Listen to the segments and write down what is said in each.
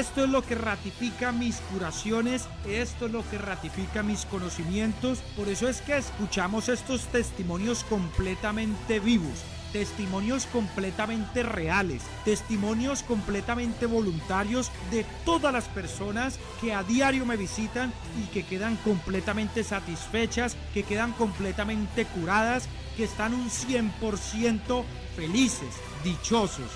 Esto es lo que ratifica mis curaciones, esto es lo que ratifica mis conocimientos. Por eso es que escuchamos estos testimonios completamente vivos testimonios completamente reales, testimonios completamente voluntarios de todas las personas que a diario me visitan y que quedan completamente satisfechas, que quedan completamente curadas, que están un 100% felices, dichosos.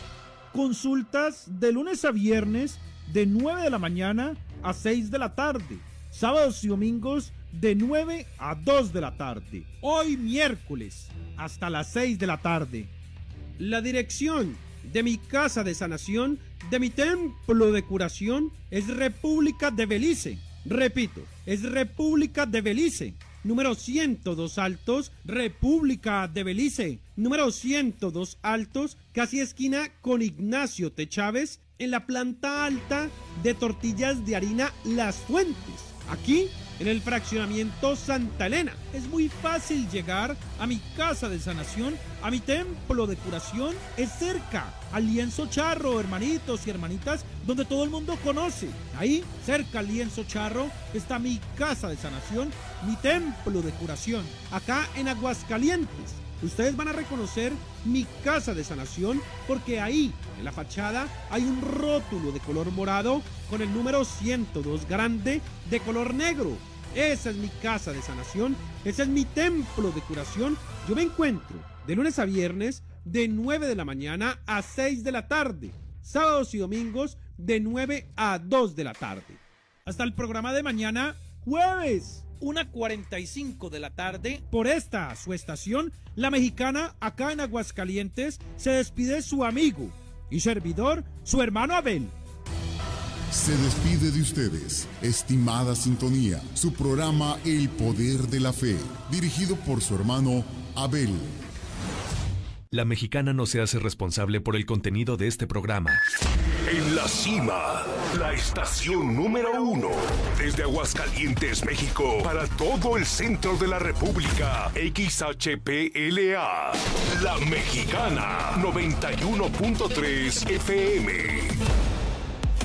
Consultas de lunes a viernes de 9 de la mañana a 6 de la tarde. Sábados y domingos de 9 a 2 de la tarde. Hoy miércoles hasta las 6 de la tarde. La dirección de mi casa de sanación, de mi templo de curación, es República de Belice. Repito, es República de Belice. Número 102 Altos, República de Belice. Número 102 Altos, casi esquina con Ignacio T. Chávez, en la planta alta de tortillas de harina Las Fuentes. Aquí, en el fraccionamiento Santa Elena. Es muy fácil llegar a mi casa de sanación, a mi templo de curación. Es cerca, al lienzo charro, hermanitos y hermanitas, donde todo el mundo conoce. Ahí, cerca al lienzo charro, está mi casa de sanación, mi templo de curación. Acá en Aguascalientes ustedes van a reconocer mi casa de sanación porque ahí, en la fachada, hay un rótulo de color morado con el número 102 grande de color negro. Esa es mi casa de sanación, ese es mi templo de curación. Yo me encuentro de lunes a viernes de 9 de la mañana a 6 de la tarde, sábados y domingos de 9 a 2 de la tarde. Hasta el programa de mañana, jueves. 1.45 de la tarde. Por esta, su estación, la mexicana, acá en Aguascalientes, se despide su amigo y servidor, su hermano Abel. Se despide de ustedes, estimada sintonía, su programa El Poder de la Fe, dirigido por su hermano Abel. La mexicana no se hace responsable por el contenido de este programa. En la cima, la estación número uno. Desde Aguascalientes, México, para todo el centro de la República. XHPLA. La Mexicana, 91.3 FM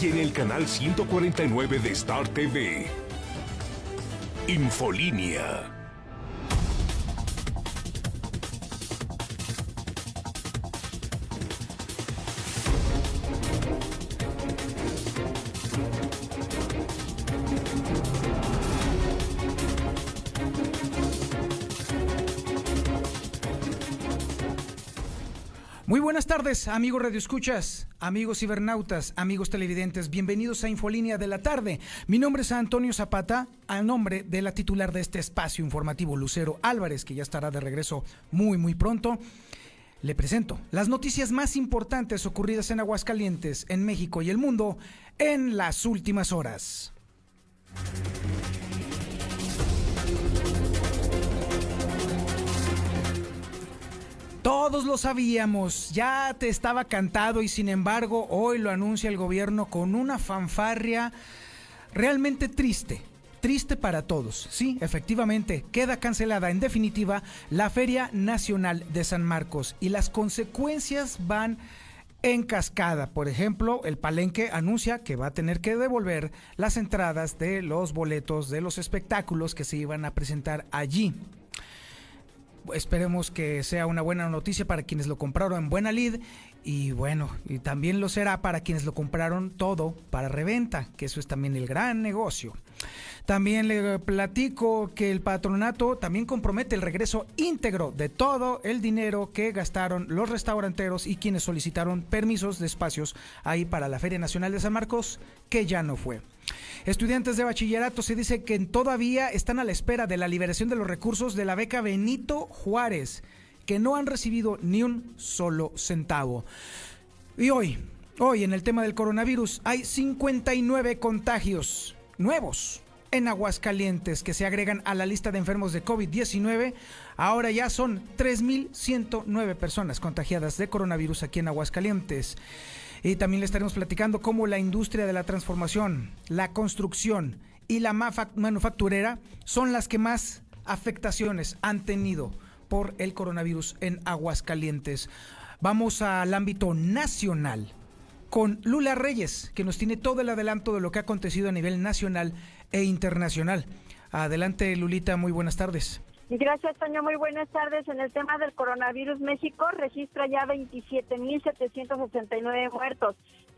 y en el canal 149 de Star TV. Infolínea Muy buenas tardes, amigos radioescuchas, amigos cibernautas, amigos televidentes. Bienvenidos a Infolínea de la tarde. Mi nombre es Antonio Zapata, al nombre de la titular de este espacio informativo, Lucero Álvarez, que ya estará de regreso muy, muy pronto. Le presento las noticias más importantes ocurridas en Aguascalientes, en México y el mundo en las últimas horas. Todos lo sabíamos, ya te estaba cantado y sin embargo hoy lo anuncia el gobierno con una fanfarria realmente triste. Triste para todos. Sí, efectivamente, queda cancelada en definitiva la Feria Nacional de San Marcos y las consecuencias van en cascada. Por ejemplo, el Palenque anuncia que va a tener que devolver las entradas de los boletos de los espectáculos que se iban a presentar allí esperemos que sea una buena noticia para quienes lo compraron en buena lid y bueno, y también lo será para quienes lo compraron todo para reventa, que eso es también el gran negocio. También le platico que el patronato también compromete el regreso íntegro de todo el dinero que gastaron los restauranteros y quienes solicitaron permisos de espacios ahí para la Feria Nacional de San Marcos, que ya no fue. Estudiantes de bachillerato se dice que todavía están a la espera de la liberación de los recursos de la beca Benito Juárez, que no han recibido ni un solo centavo. Y hoy, Hoy en el tema del coronavirus hay 59 contagios nuevos en Aguascalientes que se agregan a la lista de enfermos de COVID-19. Ahora ya son 3.109 personas contagiadas de coronavirus aquí en Aguascalientes. Y también le estaremos platicando cómo la industria de la transformación, la construcción y la manufacturera son las que más afectaciones han tenido por el coronavirus en Aguascalientes. Vamos al ámbito nacional con Lula Reyes, que nos tiene todo el adelanto de lo que ha acontecido a nivel nacional e internacional. Adelante, Lulita, muy buenas tardes. Gracias, Toño. Muy buenas tardes. En el tema del coronavirus, México registra ya 27.769 muertos.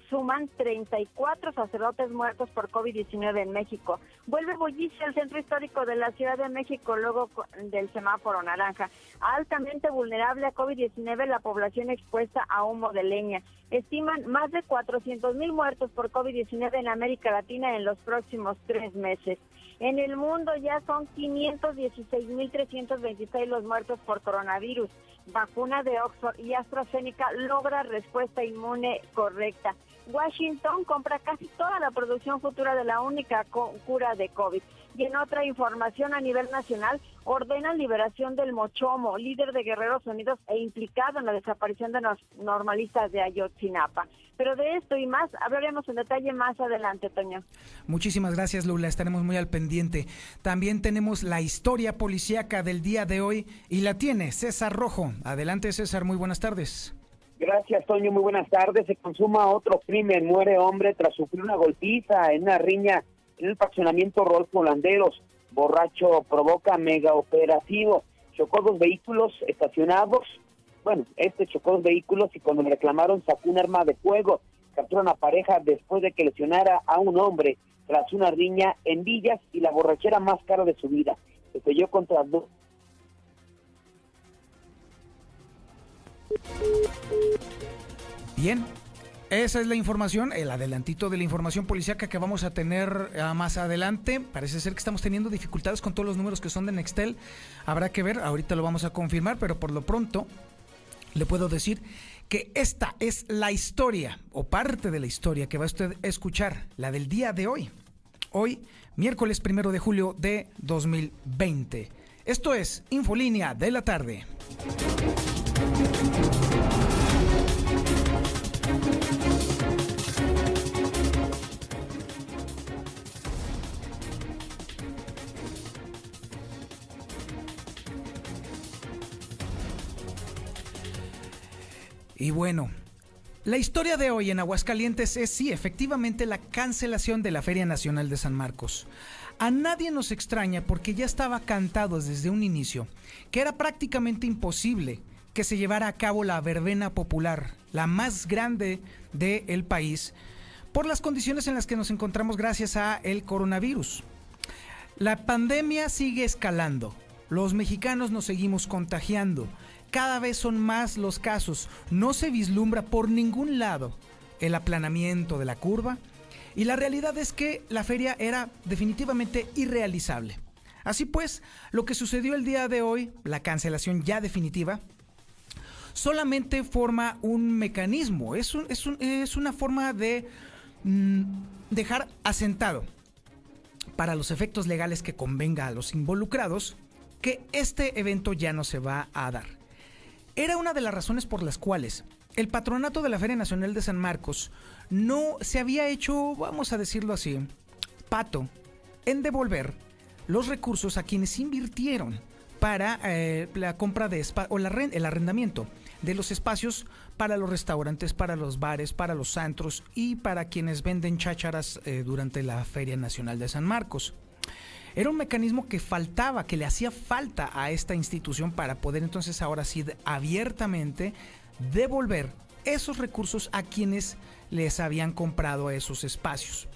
Suman 34 sacerdotes muertos por COVID-19 en México. Vuelve bullicio el centro histórico de la Ciudad de México luego del semáforo naranja. Altamente vulnerable a COVID-19 la población expuesta a humo de leña. Estiman más de 400 mil muertos por COVID-19 en América Latina en los próximos tres meses. En el mundo ya son 516.326 los muertos por coronavirus. Vacuna de Oxford y AstraZeneca logra respuesta inmune correcta. Washington compra casi toda la producción futura de la única cura de COVID. Y en otra información a nivel nacional, ordena liberación del Mochomo, líder de Guerreros Unidos e implicado en la desaparición de los normalistas de Ayotzinapa. Pero de esto y más hablaremos en detalle más adelante, Toño. Muchísimas gracias, Lula. Estaremos muy al pendiente. También tenemos la historia policíaca del día de hoy y la tiene César Rojo. Adelante, César. Muy buenas tardes. Gracias, Toño. Muy buenas tardes. Se consuma otro crimen. Muere hombre tras sufrir una golpiza en una riña en el fraccionamiento Rolfo Landeros. Borracho provoca mega operativo. Chocó dos vehículos estacionados. Bueno, este chocó dos vehículos y cuando me reclamaron sacó un arma de fuego. Capturó a pareja después de que lesionara a un hombre tras una riña en Villas y la borrachera más cara de su vida. Se yo contra dos Bien, esa es la información, el adelantito de la información policíaca que vamos a tener ah, más adelante. Parece ser que estamos teniendo dificultades con todos los números que son de Nextel. Habrá que ver, ahorita lo vamos a confirmar, pero por lo pronto le puedo decir que esta es la historia o parte de la historia que va usted escuchar, la del día de hoy. Hoy, miércoles primero de julio de 2020. Esto es Infolínea de la tarde. Y bueno, la historia de hoy en Aguascalientes es sí, efectivamente, la cancelación de la Feria Nacional de San Marcos. A nadie nos extraña porque ya estaba cantado desde un inicio que era prácticamente imposible que se llevara a cabo la verbena popular, la más grande del país, por las condiciones en las que nos encontramos gracias a el coronavirus. La pandemia sigue escalando. Los mexicanos nos seguimos contagiando. Cada vez son más los casos. No se vislumbra por ningún lado el aplanamiento de la curva. Y la realidad es que la feria era definitivamente irrealizable. Así pues, lo que sucedió el día de hoy, la cancelación ya definitiva, solamente forma un mecanismo, es, una forma de mm, dejar asentado para los efectos legales que convenga a los involucrados que este evento ya no se va a dar. Era una de las razones por las cuales el patronato de la Feria Nacional de San Marcos no se había hecho, vamos a decirlo así, pato en devolver los recursos a quienes invirtieron para eh, la compra de o la, el arrendamiento de los espacios para los restaurantes, para los bares, para los antros y para quienes venden chácharas eh, durante la Feria Nacional de San Marcos. Era un mecanismo que faltaba, que le hacía falta a esta institución para poder entonces ahora sí abiertamente devolver esos recursos a quienes les habían comprado esos espacios.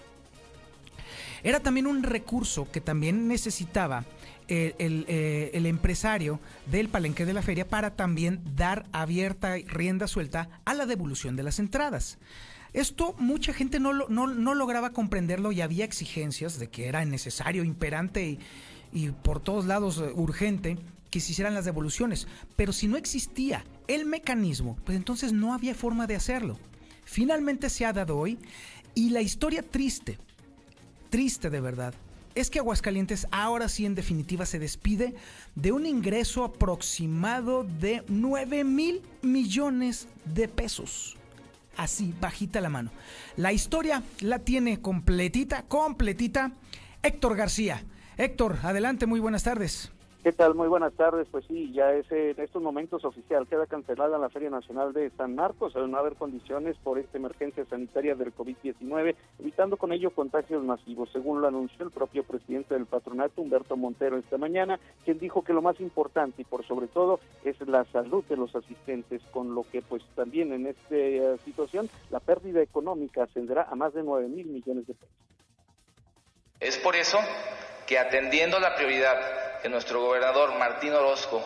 Era también un recurso que también necesitaba el, eh, empresario del palenque de la feria para también dar abierta rienda suelta a la devolución de las entradas. Esto mucha gente no, no, lograba comprenderlo y había exigencias de que era necesario, imperante y, por todos lados eh, urgente que se hicieran las devoluciones. Pero si no existía el mecanismo, pues entonces no había forma de hacerlo. finalmente se ha dado hoy y la historia triste, triste de verdad, es que Aguascalientes ahora sí en definitiva se despide de un ingreso aproximado de 9 mil millones de pesos. Así, bajita la mano. La historia la tiene completita, completita Héctor García. Héctor, adelante, muy buenas tardes. ¿Qué tal? Muy buenas tardes. Pues sí, ya es en estos momentos oficial. Queda cancelada la Feria Nacional de San Marcos al no haber condiciones por esta emergencia sanitaria del COVID-19, evitando con ello contagios masivos, según lo anunció el propio presidente del patronato, Humberto Montero, esta mañana, quien dijo que lo más importante y por sobre todo es la salud de los asistentes, con lo que pues también en esta eh, situación la pérdida económica ascenderá a más de 9 mil millones de pesos. Es por eso que atendiendo la prioridad que nuestro gobernador Martín Orozco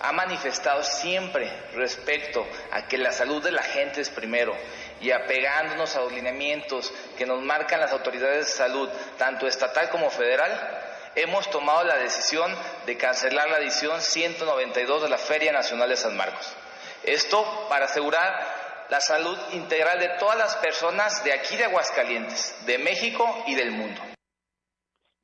ha manifestado siempre respecto a que la salud de la gente es primero y apegándonos a los lineamientos que nos marcan las autoridades de salud, tanto estatal como federal, hemos tomado la decisión de cancelar la edición 192 de la Feria Nacional de San Marcos. Esto para asegurar la salud integral de todas las personas de aquí de Aguascalientes, de México y del mundo.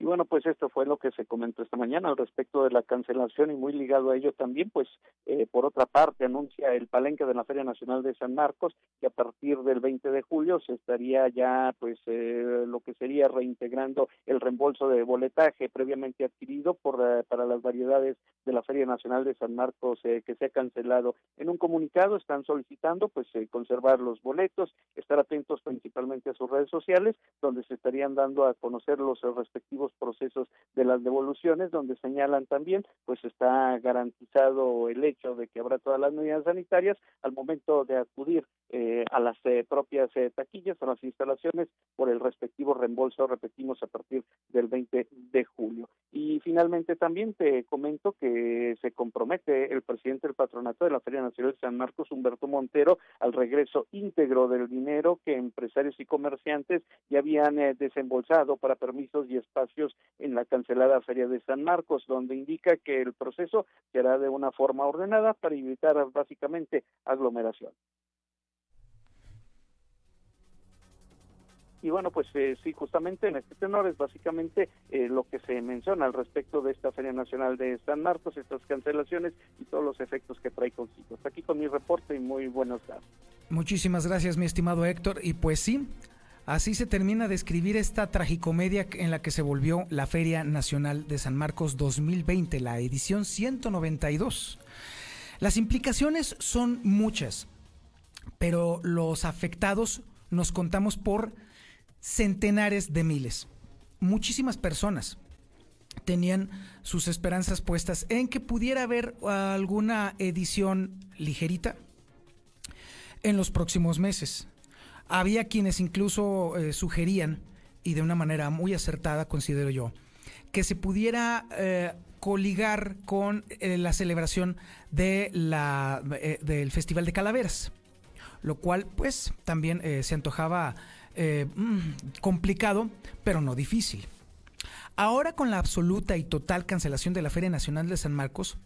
Y bueno, pues esto fue lo que se comentó esta mañana al respecto de la cancelación y muy ligado a ello también, pues eh, por otra parte anuncia el palenque de la Feria Nacional de San Marcos que a partir del 20 de julio se estaría ya pues eh, lo que sería reintegrando el reembolso de boletaje previamente adquirido por eh, para las variedades de la Feria Nacional de San Marcos que se ha cancelado. En un comunicado están solicitando pues conservar los boletos, estar atentos principalmente a sus redes sociales donde se estarían dando a conocer los respectivos procesos de las devoluciones, donde señalan también, pues está garantizado el hecho de que habrá todas las medidas sanitarias al momento de acudir eh, a las eh, propias eh, taquillas, a las instalaciones, por el respectivo reembolso, repetimos, a partir del 20 de julio. Y finalmente también te comento que se compromete el presidente del patronato de la Feria Nacional de San Marcos, Humberto Montero, al regreso íntegro del dinero que empresarios y comerciantes ya habían desembolsado para permisos y espacios en la cancelada Feria de San Marcos, donde indica que el proceso será de una forma ordenada para evitar básicamente aglomeración. y bueno, pues eh, sí, justamente en este tenor es básicamente eh, lo que se menciona al respecto de esta Feria Nacional de San Marcos, estas cancelaciones y todos los efectos que trae consigo. Hasta aquí con mi reporte y muy buenos tardes. Muchísimas gracias, mi estimado Héctor. Y pues sí, Así se termina de escribir esta tragicomedia en la que se volvió la Feria Nacional de San Marcos 2020, la edición 192. Las implicaciones son muchas, pero los afectados nos contamos por centenares de miles. Muchísimas personas tenían sus esperanzas puestas en que pudiera haber alguna edición ligerita en los próximos meses había quienes incluso eh, sugerían, y de una manera muy acertada, considero yo, que se pudiera eh, coligar con eh, la celebración de la, del Festival de Calaveras, lo cual pues también se antojaba mm, complicado, pero no difícil. Ahora con la absoluta y total cancelación de la Feria Nacional de San Marcos,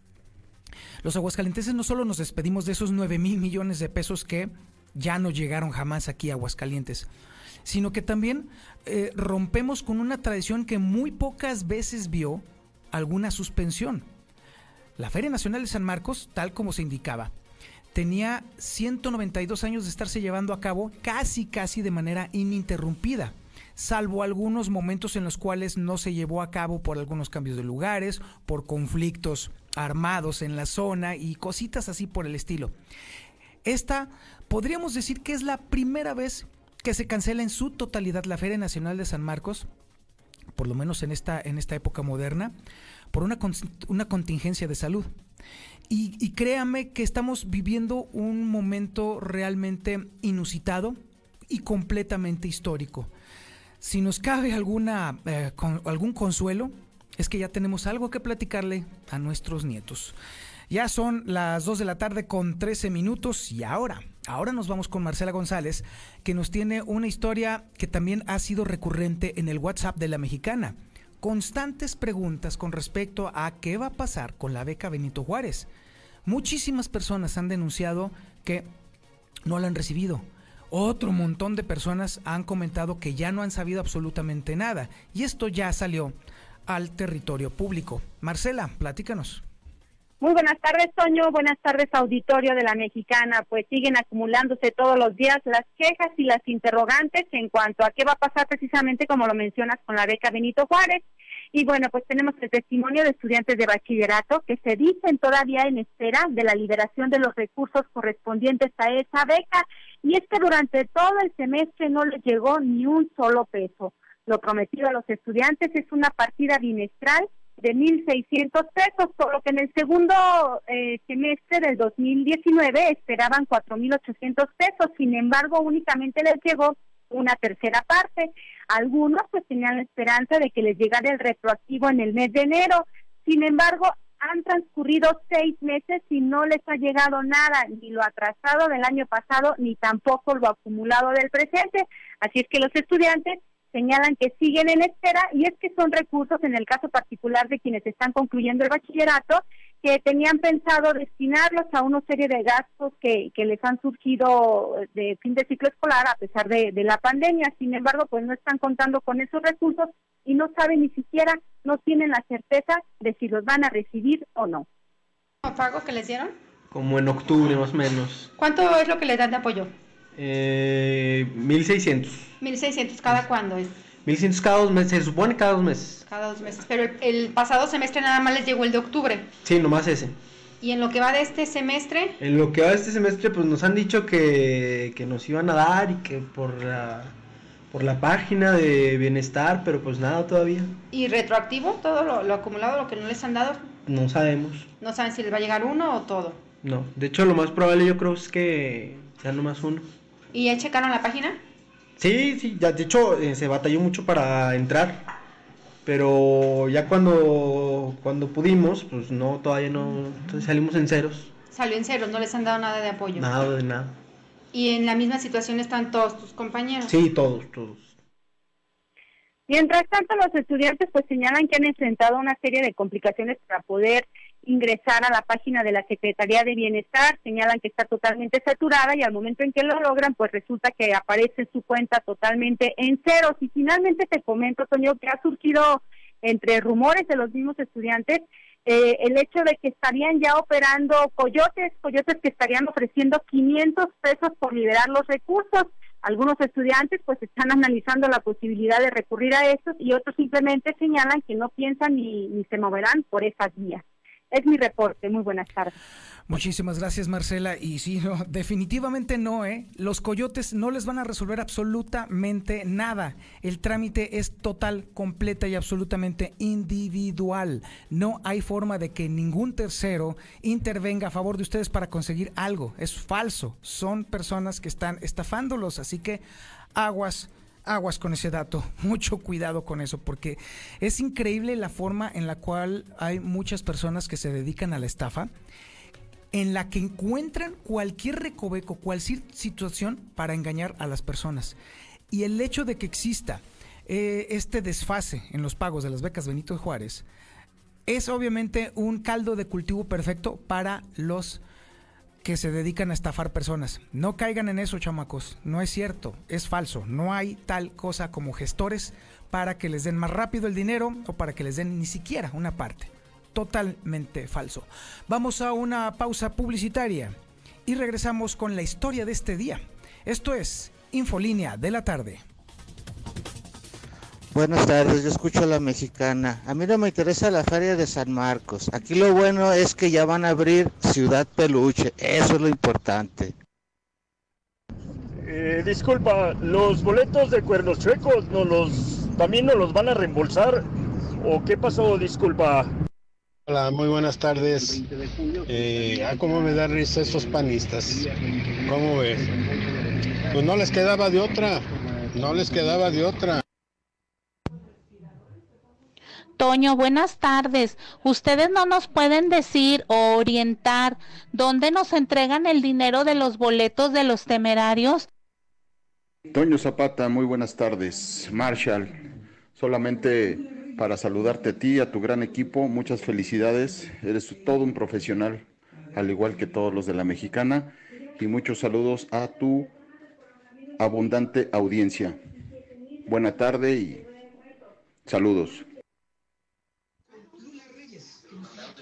los aguascalenteses no solo nos despedimos de esos 9 mil millones de pesos que ya no llegaron jamás aquí a Aguascalientes, sino que también eh, rompemos con una tradición que muy pocas veces vio alguna suspensión. La Feria Nacional de San Marcos, tal como se indicaba, tenía 192 años de estarse llevando a cabo casi casi de manera ininterrumpida, salvo algunos momentos en los cuales no se llevó a cabo por algunos cambios de lugares, por conflictos armados en la zona y cositas así por el estilo. Esta podríamos decir que es la primera vez que se cancela en su totalidad la Feria Nacional de San Marcos, por lo menos en esta, en esta época moderna, por una, una contingencia de salud. Y, créame que estamos viviendo un momento realmente inusitado y completamente histórico. Si nos cabe alguna, eh, algún consuelo, es que ya tenemos algo que platicarle a nuestros nietos. Ya son las 2 de la tarde con 13 minutos y ahora, ahora nos vamos con Marcela González, que nos tiene una historia que también ha sido recurrente en el WhatsApp de la mexicana. Constantes preguntas con respecto a qué va a pasar con la beca Benito Juárez. Muchísimas personas han denunciado que no la han recibido otro montón de personas han comentado que ya no han sabido absolutamente nada y esto ya salió al territorio público. Marcela, platícanos. Muy buenas tardes, Toño. Buenas tardes, auditorio de la Mexicana. Pues siguen acumulándose todos los días las quejas y las interrogantes en cuanto a qué va a pasar precisamente, como lo mencionas, con la beca Benito Juárez. Y bueno, pues tenemos el testimonio de estudiantes de bachillerato que se dicen todavía en espera de la liberación de los recursos correspondientes a esa beca. Y es que durante todo el semestre no les llegó ni un solo peso. Lo prometido a los estudiantes es una partida bimestral de 1.600 pesos, por lo que en el segundo eh, semestre del 2019 esperaban 4.800 pesos, sin embargo únicamente les llegó una tercera parte. Algunos pues tenían la esperanza de que les llegara el retroactivo en el mes de enero, sin embargo han transcurrido seis meses y no les ha llegado nada, ni lo atrasado del año pasado, ni tampoco lo acumulado del presente. Así es que los estudiantes señalan que siguen en espera y es que son recursos, en el caso particular de quienes están concluyendo el bachillerato, que tenían pensado destinarlos a una serie de gastos que, que les han surgido de fin de ciclo escolar a pesar de, de la pandemia. Sin embargo, pues no están contando con esos recursos y no saben ni siquiera, no tienen la certeza de si los van a recibir o no. pago que les dieron? Como en octubre más o menos. ¿Cuánto es lo que les dan de apoyo? Eh, 1600. 1600 cada cuándo es? 1100 cada dos meses, se supone cada dos meses. Cada dos meses, pero el, el, pasado semestre nada más les llegó el de octubre. Sí, nomás ese. ¿Y en lo que va de este semestre? En lo que va de este semestre, pues nos han dicho que, que nos iban a dar y que por la, por la página de bienestar, pero pues nada todavía. ¿Y retroactivo todo lo, lo acumulado, lo que no les han dado? No sabemos. ¿No saben si les va a llegar uno o todo? No, de hecho lo más probable yo creo es que sea nomás uno. ¿Y ya checaron la página? Sí, sí, ya de hecho eh, se batalló mucho para entrar, pero ya cuando cuando pudimos, pues no, todavía no, entonces salimos en ceros. Salió en ceros, no les han dado nada de apoyo. Nada de nada. ¿Y en la misma situación están todos tus compañeros? Sí, todos, todos. Mientras tanto, los estudiantes pues señalan que han enfrentado una serie de complicaciones para poder ingresar a la página de la Secretaría de Bienestar, señalan que está totalmente saturada y al momento en que lo logran, pues resulta que aparece su cuenta totalmente en ceros. Y finalmente te comento, Toño, que ha surgido entre rumores de los mismos estudiantes eh, el hecho de que estarían ya operando coyotes, coyotes que estarían ofreciendo 500 pesos por liberar los recursos. Algunos estudiantes pues están analizando la posibilidad de recurrir a estos y otros simplemente señalan que no piensan ni, ni se moverán por esas vías. Es mi reporte. Muy buenas tardes. Muchísimas gracias, Marcela. Y sí, no, definitivamente no, ¿eh? Los coyotes no les van a resolver absolutamente nada. El trámite es total, completa y absolutamente individual. No hay forma de que ningún tercero intervenga a favor de ustedes para conseguir algo. Es falso. Son personas que están estafándolos. Así que aguas aguas con ese dato, mucho cuidado con eso, porque es increíble la forma en la cual hay muchas personas que se dedican a la estafa, en la que encuentran cualquier recoveco, cualquier situación para engañar a las personas. Y el hecho de que exista eh, este desfase en los pagos de las becas Benito Juárez es obviamente un caldo de cultivo perfecto para los que se dedican a estafar personas. No caigan en eso, chamacos. No es cierto, es falso. No hay tal cosa como gestores para que les den más rápido el dinero o para que les den ni siquiera una parte. Totalmente falso. Vamos a una pausa publicitaria y regresamos con la historia de este día. Esto es Infolínea de la tarde. Buenas tardes, yo escucho a la mexicana. A mí no me interesa la feria de San Marcos. Aquí lo bueno es que ya van a abrir Ciudad Peluche. Eso es lo importante. Eh, disculpa, ¿los boletos de cuernos chuecos no los, también nos los van a reembolsar? ¿O qué pasó? Disculpa. Hola, muy buenas tardes. Eh, ah, cómo me da risa esos panistas. ¿Cómo ves? Pues no les quedaba de otra. No les quedaba de otra. Toño, buenas tardes. ¿Ustedes no nos pueden decir o orientar dónde nos entregan el dinero de los boletos de los temerarios? Toño Zapata, muy buenas tardes. Marshall, solamente para saludarte a ti, y a tu gran equipo, muchas felicidades. Eres todo un profesional, al igual que todos los de la mexicana. Y muchos saludos a tu abundante audiencia. Buena tarde y saludos.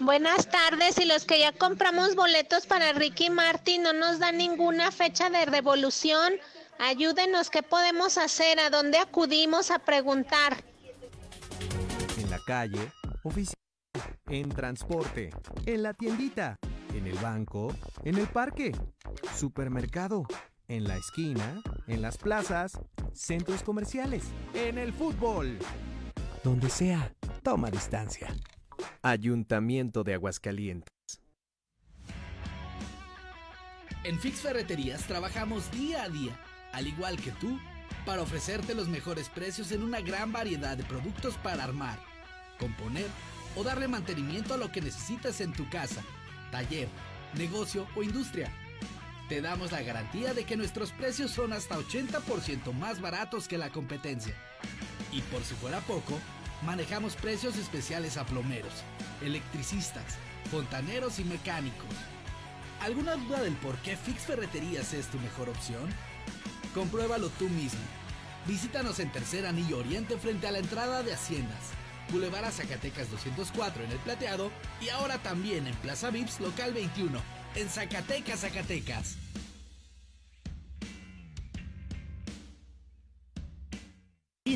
Buenas tardes, y los que ya compramos boletos para Ricky Martin no nos dan ninguna fecha de devolución. Ayúdenos, ¿qué podemos hacer? ¿A dónde acudimos a preguntar? En la calle, oficina, en transporte, en la tiendita, en el banco, en el parque, supermercado, en la esquina, en las plazas, centros comerciales, en el fútbol. Donde sea, toma distancia. Ayuntamiento de Aguascalientes. En Fix Ferreterías trabajamos día a día, al igual que tú, para ofrecerte los mejores precios en una gran variedad de productos para armar, componer o darle mantenimiento a lo que necesitas en tu casa, taller, negocio o industria. Te damos la garantía de que nuestros precios son hasta 80% más baratos que la competencia. Y por si fuera poco, manejamos precios especiales a plomeros, electricistas, fontaneros y mecánicos. ¿Alguna duda del por qué Fix Ferreterías es tu mejor opción? Compruébalo tú mismo. Visítanos en Tercer Anillo Oriente frente a la entrada de Haciendas. Boulevard Zacatecas 204 en El Plateado y ahora también en Plaza Vips Local 21 en Zacatecas, Zacatecas.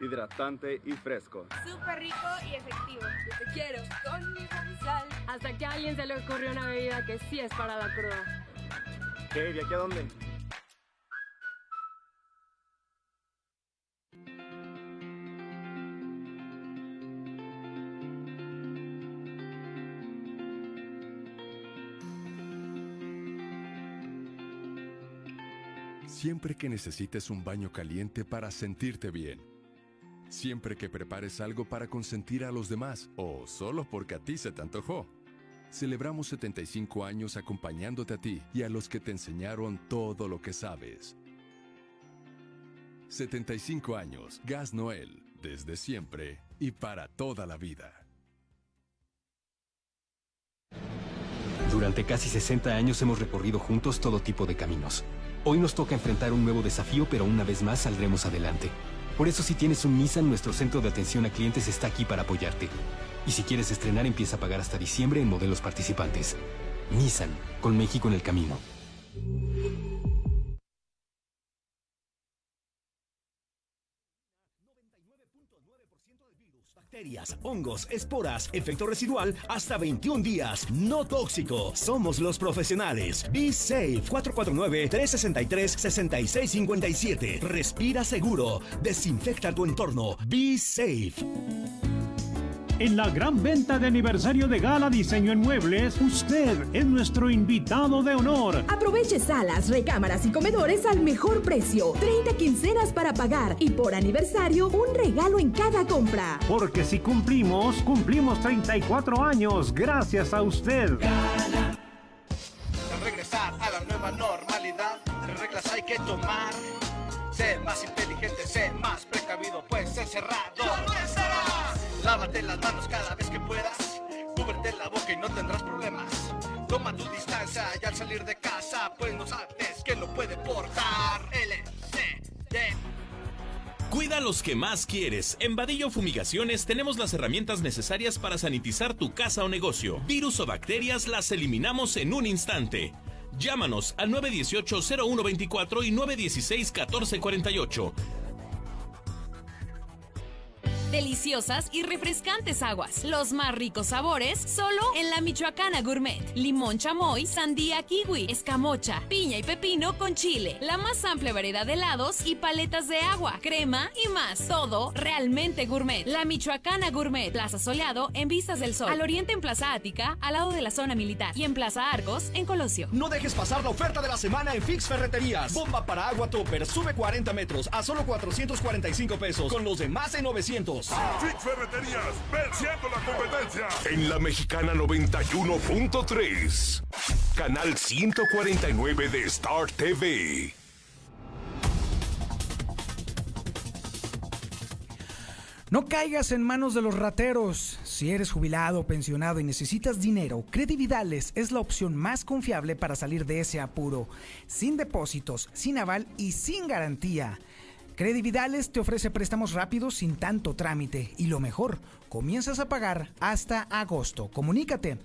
hidratante y fresco. Súper rico y efectivo. Yo te quiero con mi sal. Hasta que a alguien se le ocurrió una bebida que sí es para la cruda. ¿Qué? ¿De aquí a dónde? Siempre que necesites un baño caliente para sentirte bien Siempre que prepares algo para consentir a los demás o solo porque a ti se te antojó. Celebramos 75 años acompañándote a ti y a los que te enseñaron todo lo que sabes. 75 años, Gas Noel, desde siempre y para toda la vida. Durante casi 60 años hemos recorrido juntos todo tipo de caminos. Hoy nos toca enfrentar un nuevo desafío, pero una vez más saldremos adelante. Por eso si tienes un Nissan, nuestro centro de atención a clientes está aquí para apoyarte. Y si quieres estrenar, empieza a pagar hasta diciembre en modelos participantes. Nissan, con México en el camino. Bacterias, hongos, esporas, efecto residual hasta 21 días. No tóxico. Somos los profesionales. Be Safe 449-363-6657. Respira seguro. Desinfecta tu entorno. Be Safe. En la gran venta de aniversario de Gala Diseño en Muebles, usted es nuestro invitado de honor. Aproveche salas, recámaras y comedores al mejor precio. 30 quincenas para pagar y por aniversario un regalo en cada compra. Porque si cumplimos, cumplimos 34 años gracias a usted. Gala. regresar a la nueva normalidad, reglas hay que tomar. Sé más inteligente, sé más precavido, pues encerrado. ¡No Lávate las manos cada vez que puedas. Cúbrete la boca y no tendrás problemas. Toma tu distancia y al salir de casa, pues no sabes que lo puede portar. LCD. Cuida los que más quieres. En Vadillo Fumigaciones tenemos las herramientas necesarias para sanitizar tu casa o negocio. Virus o bacterias las eliminamos en un instante. Llámanos al 918-0124 y 916-1448. Deliciosas y refrescantes aguas. Los más ricos sabores solo en la Michoacana Gourmet. Limón chamoy, sandía kiwi, escamocha, piña y pepino con chile. La más amplia variedad de helados y paletas de agua, crema y más. Todo realmente gourmet. La Michoacana Gourmet. Plaza Soleado en Vistas del Sol. Al oriente en Plaza Ática, al lado de la zona militar. Y en Plaza Argos, en Colosio. No dejes pasar la oferta de la semana en Fix Ferreterías. Bomba para agua topper, sube 40 metros a solo 445 pesos. Con los demás en 900. Fix Ferreterías, venciendo la competencia. En la mexicana 91.3, canal 149 de Star TV. No caigas en manos de los rateros. Si eres jubilado o pensionado y necesitas dinero, Credividales es la opción más confiable para salir de ese apuro, sin depósitos, sin aval y sin garantía. Credividales te ofrece préstamos rápidos sin tanto trámite y lo mejor, comienzas a pagar hasta agosto. Comunícate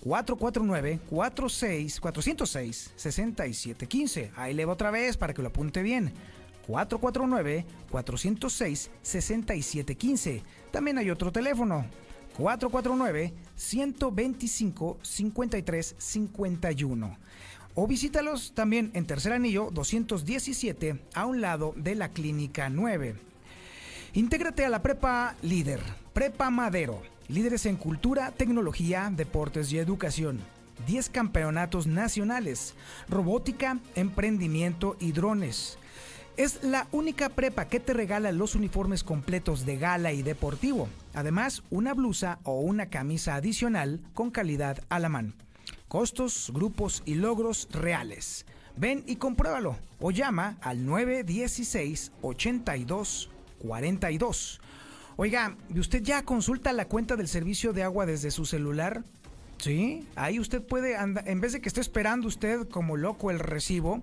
449 46 406 6715. Ahí le va otra vez para que lo apunte bien. 449-406-6715. También hay otro teléfono, 449-125-5351. O visítalos también en Tercer Anillo 217, a un lado de la Clínica 9. Intégrate a la Prepa Líder, Prepa Madero, líderes en cultura, tecnología, deportes y educación. 10 campeonatos nacionales, robótica, emprendimiento y drones. Es la única prepa que te regala los uniformes completos de gala y deportivo. Además, una blusa o una camisa adicional con calidad a la mano. Costos, grupos y logros reales. Ven y compruébalo o llama al 916 82 42. Oiga, ¿y usted ya consulta la cuenta del servicio de agua desde su celular? Sí, ahí usted puede, en vez de que esté esperando usted como loco el recibo,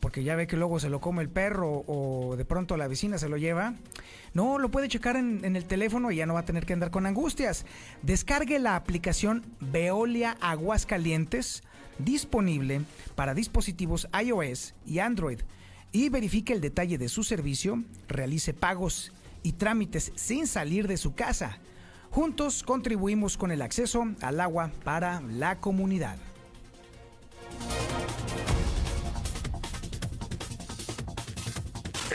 porque ya ve que luego se lo come el perro o de pronto la vecina se lo lleva. No, lo puede checar en, el teléfono y ya no va a tener que andar con angustias. Descargue la aplicación Veolia Aguascalientes, disponible para dispositivos iOS y Android, y verifique el detalle de su servicio, realice pagos y trámites sin salir de su casa. Juntos contribuimos con el acceso al agua para la comunidad.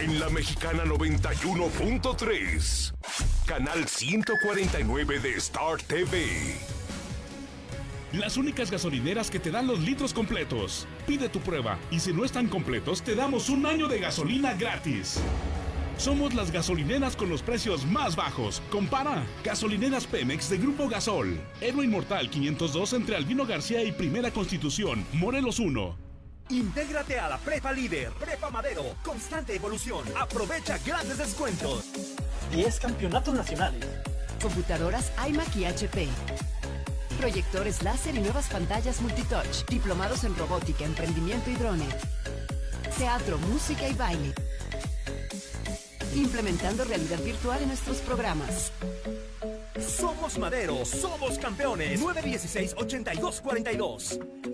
En la mexicana 91.3, canal 149 de Star TV. Las únicas gasolineras que te dan los litros completos. Pide tu prueba y si no están completos te damos un año de gasolina gratis. Somos las gasolineras con los precios más bajos. Compara. Gasolineras Pemex de Grupo Gasol. Héroe Inmortal 502 entre Albino García y Primera Constitución. Morelos 1. Intégrate a la Prepa Líder, Prepa Madero, constante evolución. Aprovecha grandes descuentos. 10 campeonatos nacionales. Computadoras iMac y HP. Proyectores láser y nuevas pantallas multitouch. Diplomados en robótica, emprendimiento y drone. Teatro, música y baile. Implementando realidad virtual en nuestros programas. Somos Madero, somos campeones. 916-8242.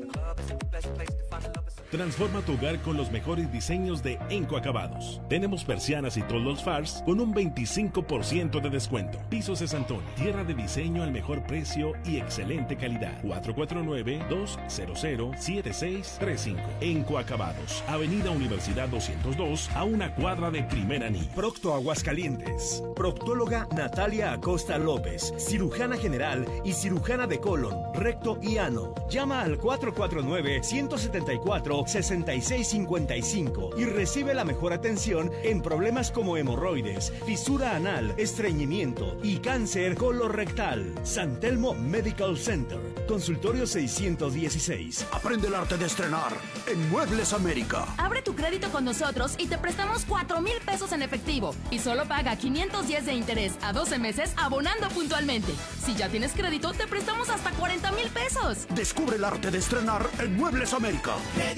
Transforma tu hogar con los mejores diseños de Enco Acabados. Tenemos persianas y toldos Fars con un 25% de descuento. Pisos de Santón, tierra de diseño al mejor precio y excelente calidad. 449-200-7635. Enco Acabados, Avenida Universidad 202, a una cuadra de primer anillo. Procto Aguascalientes. Proctóloga Natalia Acosta López, cirujana general y cirujana de colon, recto y ano. Llama al 449 174 6655 y recibe la mejor atención en problemas como hemorroides, fisura anal, estreñimiento y cáncer colorectal. San Telmo Medical Center, consultorio 616. Aprende el arte de estrenar en Muebles América. Abre tu crédito con nosotros y te prestamos 4 mil pesos en efectivo y solo paga 510 de interés a 12 meses abonando puntualmente. Si ya tienes crédito, te prestamos hasta 40 mil pesos. Descubre el arte de estrenar en Muebles América.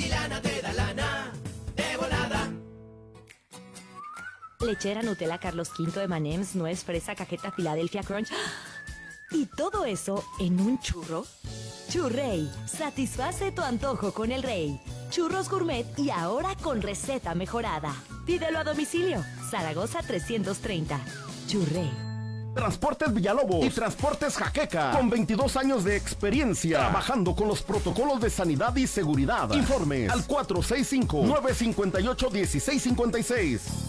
Lana te da lana de volada. Lechera Nutella Carlos V de Manems, nuez, fresa, cajeta Philadelphia Crunch. ¿Y todo eso en un churro? Churrey, satisface tu antojo con el rey. Churros gourmet y ahora con receta mejorada. Pídelo a domicilio. Zaragoza 330. Churrey. Transportes Villalobos y Transportes Jaqueca, con 22 años de experiencia, trabajando con los protocolos de sanidad y seguridad. Informes al 465-958-1656.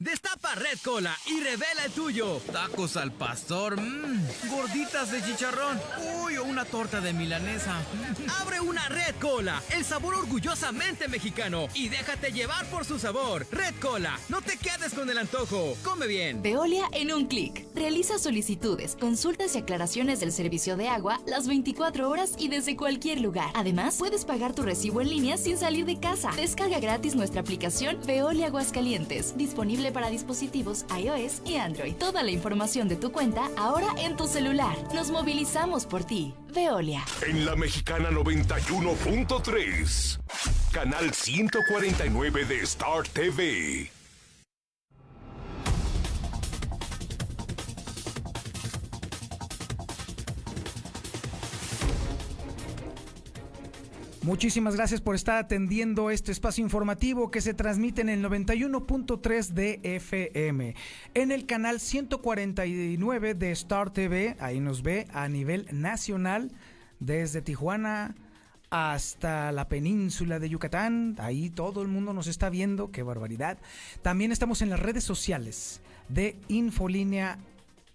Destapa Red Cola y revela el tuyo. Tacos al pastor, mmm, gorditas de chicharrón, uy, o una torta de milanesa. Abre una Red Cola, el sabor orgullosamente mexicano y déjate llevar por su sabor. Red Cola, no te quedes con el antojo. Come bien. Veolia en un clic. Realiza solicitudes, consultas y aclaraciones del servicio de agua las 24 horas y desde cualquier lugar. Además, puedes pagar tu recibo en línea sin salir de casa. Descarga gratis nuestra aplicación Veolia Aguascalientes, disponible para dispositivos iOS y Android. Toda la información de tu cuenta ahora en tu celular. Nos movilizamos por ti. Veolia. En la Mexicana 91.3, canal 149 de Star TV. Muchísimas gracias por estar atendiendo este espacio informativo que se transmite en el 91.3 de FM. En el canal 149 de Star TV, ahí nos ve a nivel nacional, desde Tijuana hasta la península de Yucatán. Ahí todo el mundo nos está viendo, qué barbaridad. También estamos en las redes sociales de Infolínea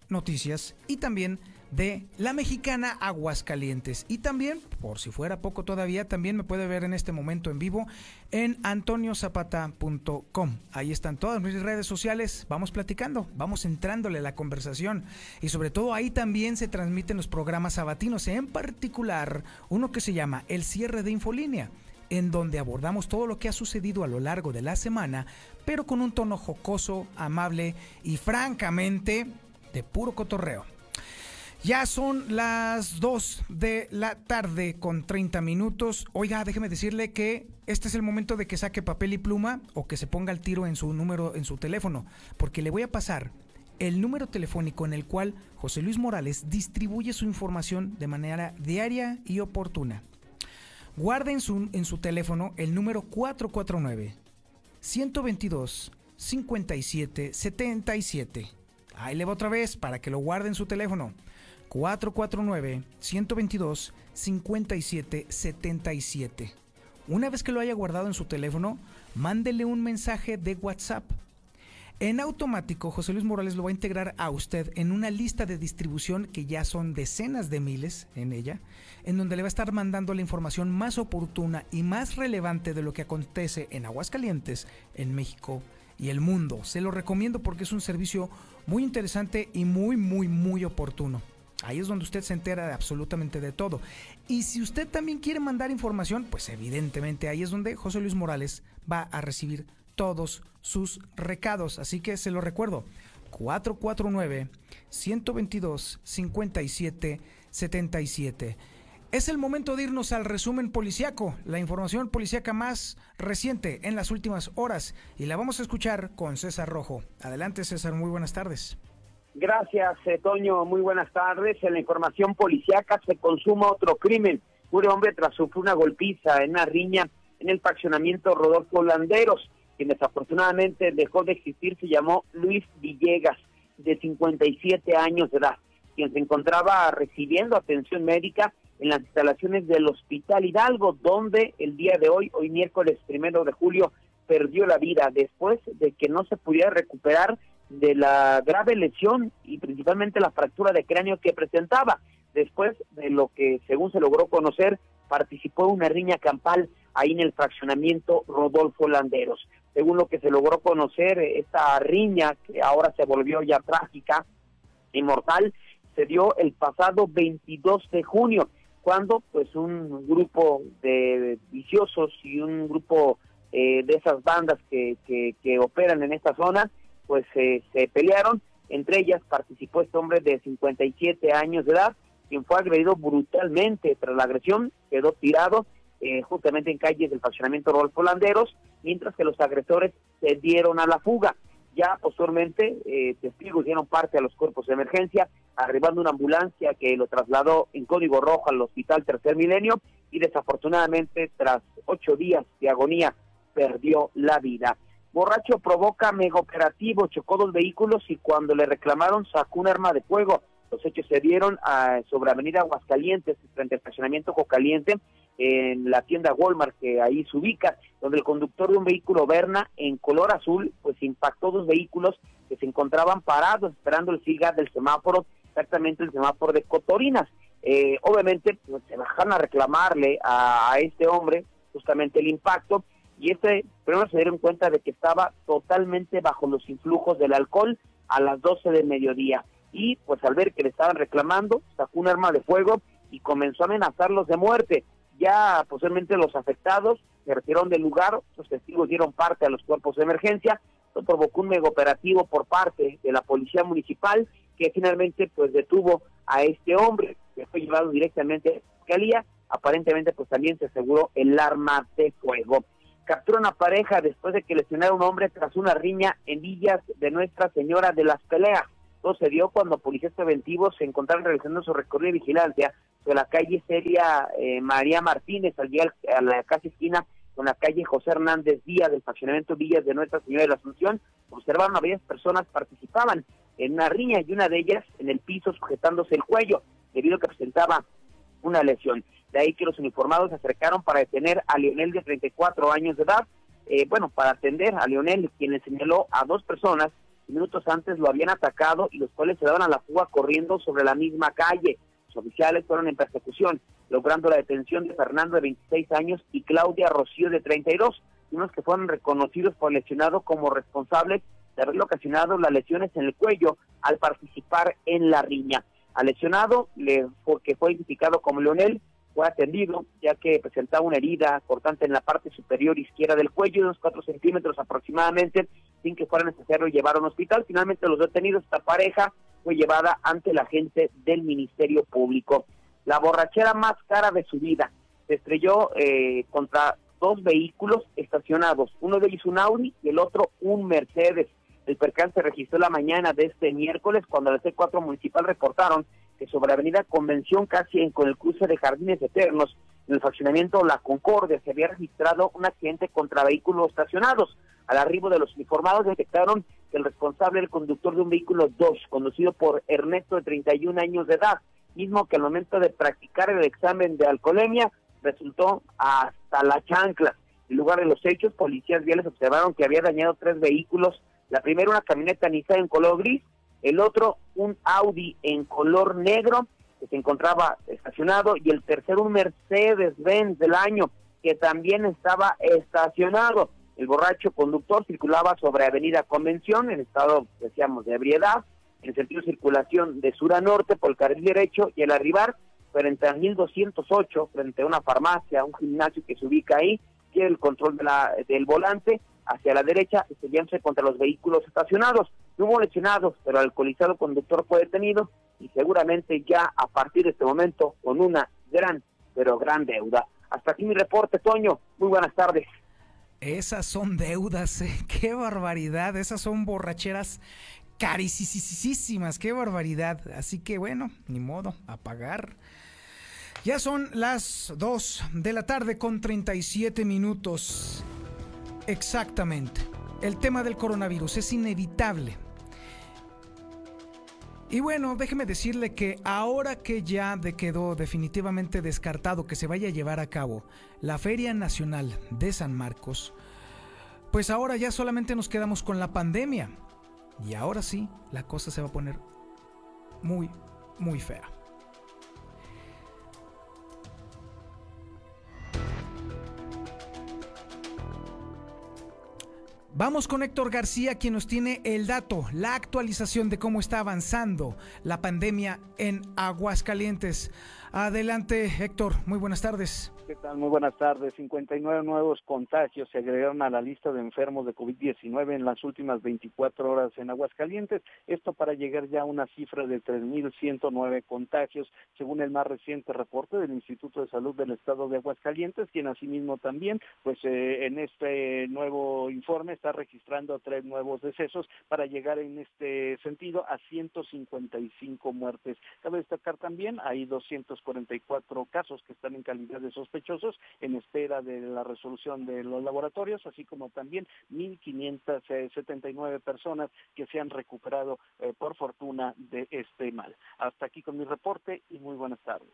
Noticias y también de La Mexicana Aguascalientes. Y también, por si fuera poco todavía, también me puede ver en este momento en vivo en antoniozapata.com. Ahí están todas mis redes sociales. Vamos platicando, vamos entrándole a la conversación. Y sobre todo ahí también se transmiten los programas sabatinos, en particular uno que se llama El cierre de Infolínea en donde abordamos todo lo que ha sucedido a lo largo de la semana, pero con un tono jocoso, amable y francamente de puro cotorreo. Ya son las 2 de la tarde con 30 minutos. Oiga, déjeme decirle que este es el momento de que saque papel y pluma o que se ponga el tiro en su número en su teléfono, porque le voy a pasar el número telefónico en el cual José Luis Morales distribuye su información de manera diaria y oportuna. Guarde en su, en su teléfono el número 449 122 57 77. Ahí le va otra vez para que lo guarde en su teléfono. 449-122-5777. Una vez que lo haya guardado en su teléfono, mándele un mensaje de WhatsApp. En automático, José Luis Morales lo va a integrar a usted en una lista de distribución que ya son decenas de miles en ella, en donde le va a estar mandando la información más oportuna y más relevante de lo que acontece en Aguascalientes, en México y el mundo. Se lo recomiendo porque es un servicio muy interesante y muy, muy, muy oportuno. Ahí es donde usted se entera de absolutamente de todo. Y si usted también quiere mandar información, pues evidentemente ahí es donde José Luis Morales va a recibir todos sus recados. Así que se lo recuerdo. 449-122-5777. Es el momento de irnos al resumen policiaco, la información policiaca más reciente en las últimas horas. Y la vamos a escuchar con César Rojo. Adelante César, muy buenas tardes. Gracias, eh, Toño. Muy buenas tardes. En la información policiaca se consuma otro crimen. Un hombre tras sufrir una golpiza en una riña en el fraccionamiento Rodolfo Landeros, quien desafortunadamente dejó de existir, se llamó Luis Villegas, de 57 años de edad, quien se encontraba recibiendo atención médica en las instalaciones del Hospital Hidalgo, donde el día de hoy, hoy miércoles primero de julio, perdió la vida después de que no se pudiera recuperar de la grave lesión y principalmente la fractura de cráneo que presentaba. Después de lo que, según se logró conocer, participó una riña campal ahí en el fraccionamiento Rodolfo Landeros. Según lo que se logró conocer, esta riña, que ahora se volvió ya trágica y mortal, se dio el pasado 22 de junio, cuando pues un grupo de viciosos y un grupo eh, de esas bandas que, que, que operan en esta zona pues se pelearon. Entre ellas participó este hombre de 57 años de edad, quien fue agredido brutalmente tras la agresión, quedó tirado eh, justamente en calles del fraccionamiento Rodolfo Landeros, mientras que los agresores se dieron a la fuga. Ya posteriormente, eh, testigos dieron parte a los cuerpos de emergencia, arribando una ambulancia que lo trasladó en código rojo al hospital Tercer Milenio y desafortunadamente, tras ocho días de agonía, perdió la vida. Borracho provoca mega operativo, chocó dos vehículos y cuando le reclamaron sacó un arma de fuego. Los hechos se dieron a, ah, sobre Avenida Aguascalientes, frente al estacionamiento Cocaliente, en la tienda Walmart que ahí se ubica, donde el conductor de un vehículo Berna en color azul, pues impactó dos vehículos que se encontraban parados esperando el SIGA del semáforo, exactamente el semáforo de Cotorinas. Eh, obviamente, pues, se bajaron a reclamarle a, este hombre justamente el impacto y este primero se dieron cuenta de que estaba totalmente bajo los influjos del alcohol a las 12 de mediodía y pues al ver que le estaban reclamando sacó un arma de fuego y comenzó a amenazarlos de muerte. Ya posiblemente los afectados se retiraron del lugar, los testigos dieron parte a los cuerpos de emergencia, esto provocó un mega operativo por parte de la policía municipal que finalmente pues detuvo a este hombre que fue llevado directamente a la fiscalía, aparentemente pues también se aseguró el arma de fuego. Captura una pareja después de que lesionara un hombre tras una riña en Villas de Nuestra Señora de las Peleas. Todo se dio cuando policías preventivos se encontraron realizando su recorrido de vigilancia de la calle Celia eh, María Martínez, al llegar a la casi esquina con la calle José Hernández Díaz del faccionamiento Villas de Nuestra Señora de la Asunción, observaron a varias personas participaban en una riña y una de ellas en el piso sujetándose el cuello debido a que presentaba una lesión. De ahí que los uniformados se acercaron para detener a Leonel de 34 años de edad, eh, bueno, para atender a Leonel, quien le señaló a dos personas minutos antes lo habían atacado y los cuales se daban a la fuga corriendo sobre la misma calle. Los oficiales fueron en persecución, logrando la detención de Fernando de 26 años y Claudia Rocío de 32, unos que fueron reconocidos por lesionado como responsables de haberle ocasionado las lesiones en el cuello al participar en la riña. Al lesionado, le, que fue identificado como Leonel, fue atendido ya que presentaba una herida cortante en la parte superior izquierda del cuello, unos 4 centímetros aproximadamente, sin que fuera necesario llevar a un hospital. Finalmente los detenidos, esta pareja, fue llevada ante la gente del Ministerio Público. La borrachera más cara de su vida se estrelló eh, contra dos vehículos estacionados, uno de ellos un Audi y el otro un Mercedes. El percance registró la mañana de este miércoles cuando el C4 municipal reportaron sobre Avenida Convención, casi con el cruce de Jardines Eternos, en el fraccionamiento La Concordia, se había registrado un accidente contra vehículos estacionados. Al arribo de los informados detectaron que el responsable era el conductor de un vehículo 2, conducido por Ernesto de 31 años de edad, mismo que al momento de practicar el examen de alcoholemia resultó hasta la chancla. En lugar de los hechos, policías viales observaron que había dañado tres vehículos. La primera una camioneta Nissan en color gris, el otro un Audi en color negro que se encontraba estacionado y el tercero un Mercedes-Benz del año que también estaba estacionado. El borracho conductor circulaba sobre Avenida Convención en estado, decíamos, de ebriedad, en sentido de circulación de sur a norte por el carril derecho y al arribar frente a 1208, frente a una farmacia, un gimnasio que se ubica ahí, tiene el control de la, del volante hacia la derecha, estrellándose contra los vehículos estacionados. No hubo lesionados, pero el alcoholizado conductor fue detenido y seguramente ya a partir de este momento con una gran, pero gran deuda. Hasta aquí mi reporte, Toño. Muy buenas tardes. Esas son deudas, ¿eh? qué barbaridad. Esas son borracheras carísimas, qué barbaridad. Así que bueno, ni modo, a pagar. Ya son las 2 de la tarde con 37 minutos. Exactamente. El tema del coronavirus es inevitable. Y bueno, déjeme decirle que ahora que ya quedó definitivamente descartado que se vaya a llevar a cabo la Feria Nacional de San Marcos, pues ahora ya solamente nos quedamos con la pandemia. Y ahora sí, la cosa se va a poner muy, muy fea. Vamos con Héctor García, quien nos tiene el dato, la actualización de cómo está avanzando la pandemia en Aguascalientes. Adelante, Héctor. Muy buenas tardes. Muy buenas tardes. 59 nuevos contagios se agregaron a la lista de enfermos de COVID-19 en las últimas 24 horas en Aguascalientes. Esto para llegar ya a una cifra de 3.109 contagios, según el más reciente reporte del Instituto de Salud del Estado de Aguascalientes, quien asimismo también, pues eh, en este nuevo informe está registrando tres nuevos decesos para llegar en este sentido a 155 muertes. Cabe destacar también, hay 244 casos que están en calidad de sospechosos en espera de la resolución de los laboratorios, así como también 1.579 personas que se han recuperado eh, por fortuna de este mal. Hasta aquí con mi reporte y muy buenas tardes.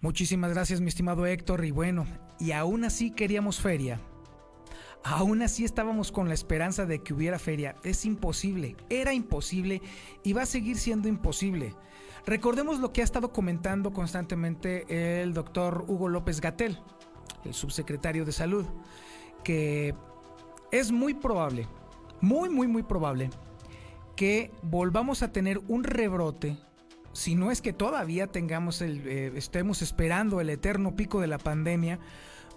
Muchísimas gracias, mi estimado Héctor. Y bueno, y aún así queríamos feria. Aún así estábamos con la esperanza de que hubiera feria. Es imposible, era imposible y va a seguir siendo imposible. Recordemos lo que ha estado comentando constantemente el doctor Hugo López Gatel, el subsecretario de Salud, que es muy probable, muy, muy, muy probable, que volvamos a tener un rebrote, si no es que todavía tengamos el, eh, estemos esperando el eterno pico de la pandemia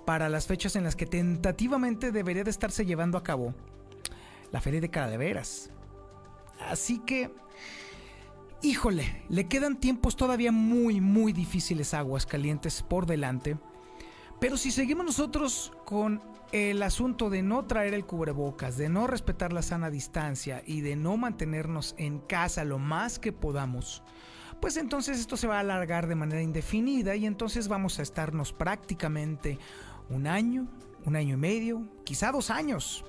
para las fechas en las que tentativamente debería de estarse llevando a cabo la feria de Calaveras. Así que Híjole, le quedan tiempos todavía muy, muy difíciles aguas calientes por delante. Pero si seguimos nosotros con el asunto de no traer el cubrebocas, de no respetar la sana distancia y de no mantenernos en casa lo más que podamos, pues entonces esto se va a alargar de manera indefinida y entonces vamos a estarnos prácticamente un año, un año y medio, quizá dos años,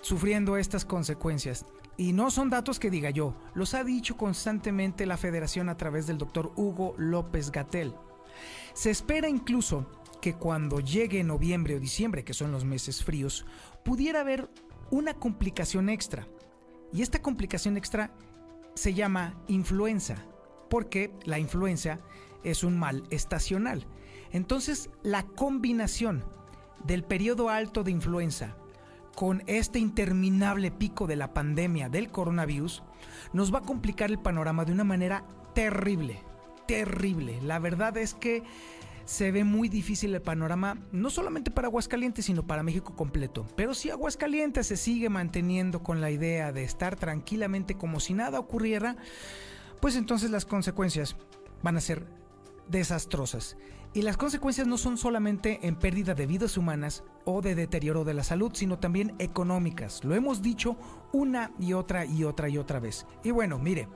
sufriendo estas consecuencias. Y no son datos que diga yo, los ha dicho constantemente la federación a través del doctor Hugo López Gatel. Se espera incluso que cuando llegue noviembre o diciembre, que son los meses fríos, pudiera haber una complicación extra. Y esta complicación extra se llama influenza, porque la influenza es un mal estacional. Entonces, la combinación del periodo alto de influenza con este interminable pico de la pandemia del coronavirus, nos va a complicar el panorama de una manera terrible, terrible. La verdad es que se ve muy difícil el panorama, no solamente para Aguascalientes, sino para México completo. Pero si Aguascalientes se sigue manteniendo con la idea de estar tranquilamente como si nada ocurriera, pues entonces las consecuencias van a ser desastrosas. Y las consecuencias no son solamente en pérdida de vidas humanas o de deterioro de la salud, sino también económicas. Lo hemos dicho una y otra y otra y otra vez. Y bueno, mire,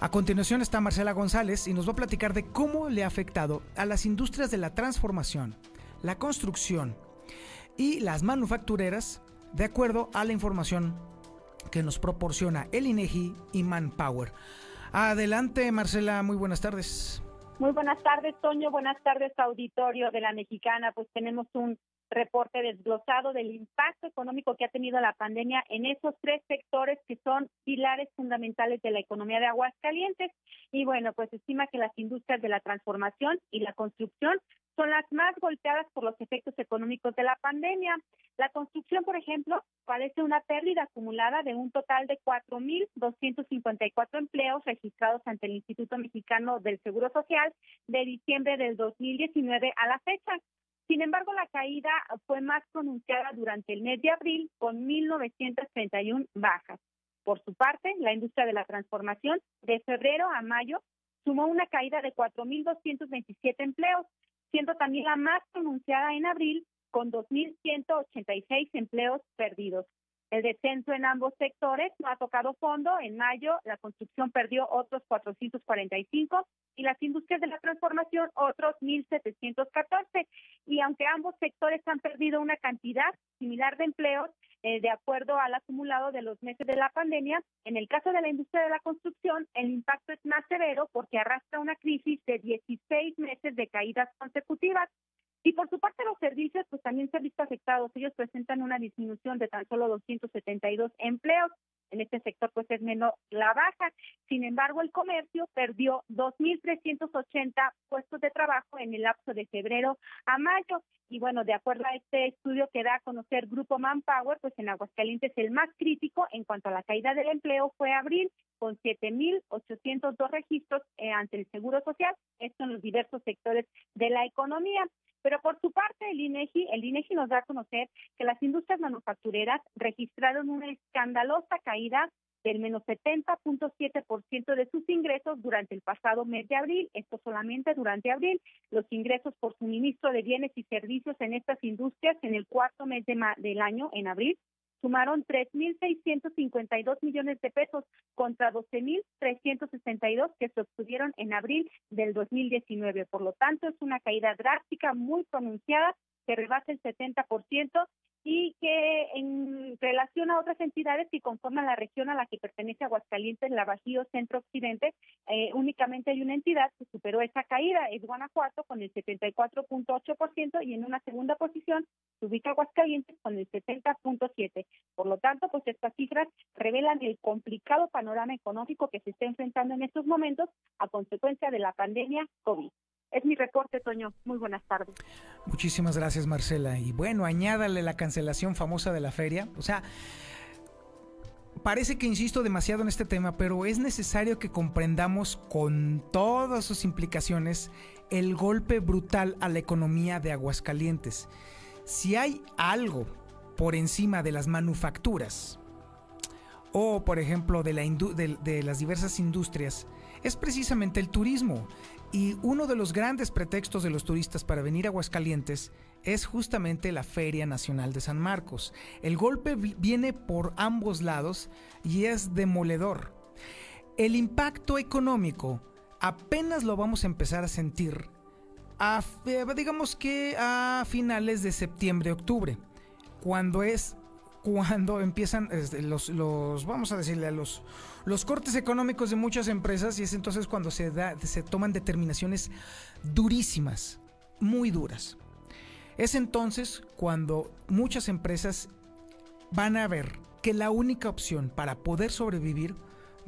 a continuación está Marcela González y nos va a platicar de cómo le ha afectado a las industrias de la transformación, la construcción y las manufactureras, de acuerdo a la información que nos proporciona el INEGI y Manpower. Adelante, Marcela, muy buenas tardes. Muy buenas tardes, Toño. Buenas tardes, auditorio de la Mexicana. Pues tenemos un reporte desglosado del impacto económico que ha tenido la pandemia en esos tres sectores que son pilares fundamentales de la economía de Aguascalientes. Y bueno, pues estima que las industrias de la transformación y la construcción son las más golpeadas por los efectos económicos de la pandemia. La construcción, por ejemplo, padece una pérdida acumulada de un total de 4.254 empleos registrados ante el Instituto Mexicano del Seguro Social de diciembre del 2019 a la fecha. Sin embargo, la caída fue más pronunciada durante el mes de abril con 1.931 bajas. Por su parte, la industria de la transformación de febrero a mayo sumó una caída de 4.227 empleos, siendo también la más pronunciada en abril con 2.186 empleos perdidos. El descenso en ambos sectores no ha tocado fondo. En mayo, la construcción perdió otros 445 y las industrias de la transformación otros 1.714. Y aunque ambos sectores han perdido una cantidad similar de empleos, eh, de acuerdo al acumulado de los meses de la pandemia, en el caso de la industria de la construcción, el impacto es más severo porque arrastra una crisis de 16 meses de caídas consecutivas. Y por su parte los servicios pues también se han visto afectados. Ellos presentan una disminución de tan solo 272 empleos. en este sector pues es menos la baja. Sin embargo, el comercio perdió 2.380 puestos de trabajo en el lapso de febrero a mayo. Y bueno, de acuerdo a este estudio que da a conocer Grupo Manpower, pues en Aguascalientes el más crítico en cuanto a la caída del empleo fue abril, con 7.802 registros eh, ante el Seguro Social, esto en los diversos sectores de la economía. Pero por su parte, el INEGI, el INEGI nos da a conocer que las industrias manufactureras registraron una escandalosa caída del menos 70.7% de sus ingresos durante el pasado mes de abril. Esto solamente durante abril. Los ingresos por suministro de bienes y servicios en estas industrias en el cuarto mes de del año, en abril, sumaron 3.652 millones de pesos contra 12.362 que se obtuvieron en abril del 2019. Por lo tanto, es una caída drástica muy pronunciada que rebasa el 70% y que en relación a otras entidades que conforman la región a la que pertenece Aguascalientes, la Bajío Centro Occidente, eh, únicamente hay una entidad que superó esa caída, es Guanajuato con el 74.8% y en una segunda posición se ubica Aguascalientes con el 70.7%. Por lo tanto, pues estas cifras revelan el complicado panorama económico que se está enfrentando en estos momentos a consecuencia de la pandemia COVID. Es mi reporte, Toño. Muy buenas tardes. Muchísimas gracias, Marcela. Y bueno, añádale la cancelación famosa de la feria. O sea, parece que insisto demasiado en este tema, pero es necesario que comprendamos con todas sus implicaciones el golpe brutal a la economía de Aguascalientes. Si hay algo por encima de las manufacturas o, por ejemplo, de, de las diversas industrias, es precisamente el turismo. Y uno de los grandes pretextos de los turistas para venir a Aguascalientes es justamente la Feria Nacional de San Marcos. El golpe viene por ambos lados y es demoledor. El impacto económico apenas lo vamos a empezar a sentir, a, digamos que a finales de septiembre-octubre, cuando es cuando empiezan este, los, los, vamos a decirle a los, los cortes económicos de muchas empresas y es entonces cuando se, da, se toman determinaciones durísimas, muy duras. Es entonces cuando muchas empresas van a ver que la única opción para poder sobrevivir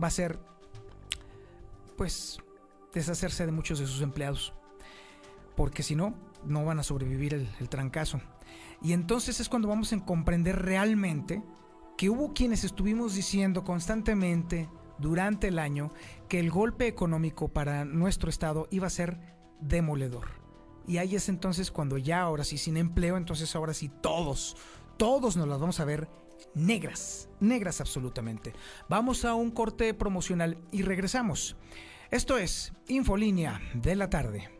va a ser, pues, deshacerse de muchos de sus empleados. Porque si no, no van a sobrevivir el, el trancazo. Y entonces es cuando vamos a comprender realmente que hubo quienes estuvimos diciendo constantemente durante el año que el golpe económico para nuestro estado iba a ser demoledor. Y ahí es entonces cuando ya ahora sí sin empleo, entonces ahora sí todos, todos nos las vamos a ver negras, negras absolutamente. Vamos a un corte promocional y regresamos. Esto es Infolínea de la tarde.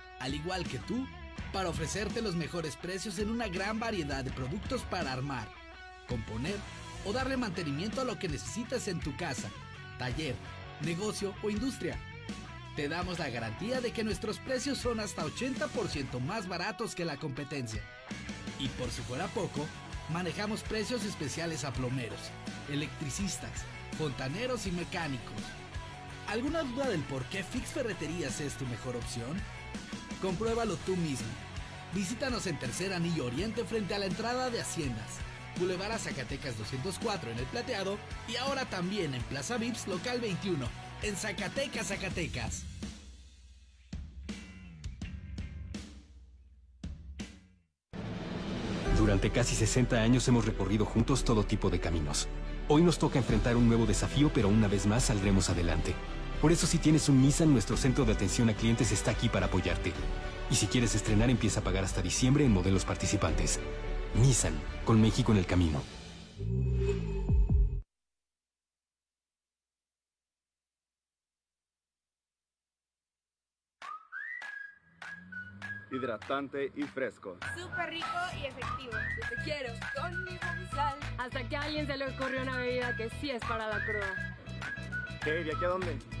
al igual que tú, para ofrecerte los mejores precios en una gran variedad de productos para armar, componer o darle mantenimiento a lo que necesitas en tu casa, taller, negocio o industria. Te damos la garantía de que nuestros precios son hasta 80% más baratos que la competencia. Y por si fuera poco, manejamos precios especiales a plomeros, electricistas, fontaneros y mecánicos. ¿Alguna duda del por qué Fix Ferreterías es tu mejor opción? Compruébalo tú mismo. Visítanos en Tercer Anillo Oriente frente a la entrada de Haciendas. Boulevard a Zacatecas 204 en El Plateado y ahora también en Plaza Vips Local 21 en Zacatecas, Zacatecas. Durante casi 60 años hemos recorrido juntos todo tipo de caminos. Hoy nos toca enfrentar un nuevo desafío, pero una vez más saldremos adelante. Por eso si tienes un Nissan, nuestro centro de atención a clientes está aquí para apoyarte. Y si quieres estrenar, empieza a pagar hasta diciembre en modelos participantes. Nissan, con México en el camino. hidratante y fresco. Súper rico y efectivo. Te quiero con mi sal. Hasta que a alguien se le ocurrió una bebida que sí es para la cruda. ¿Qué? ¿Y aquí a dónde?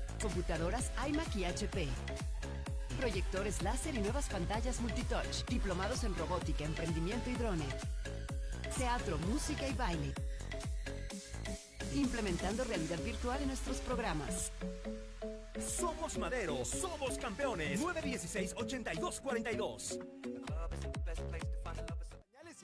Computadoras iMac y HP proyectores láser y nuevas pantallas multitouch, diplomados en robótica, emprendimiento y drone, teatro, música y baile, implementando realidad virtual en nuestros programas. Somos Madero, somos campeones. 916-8242 y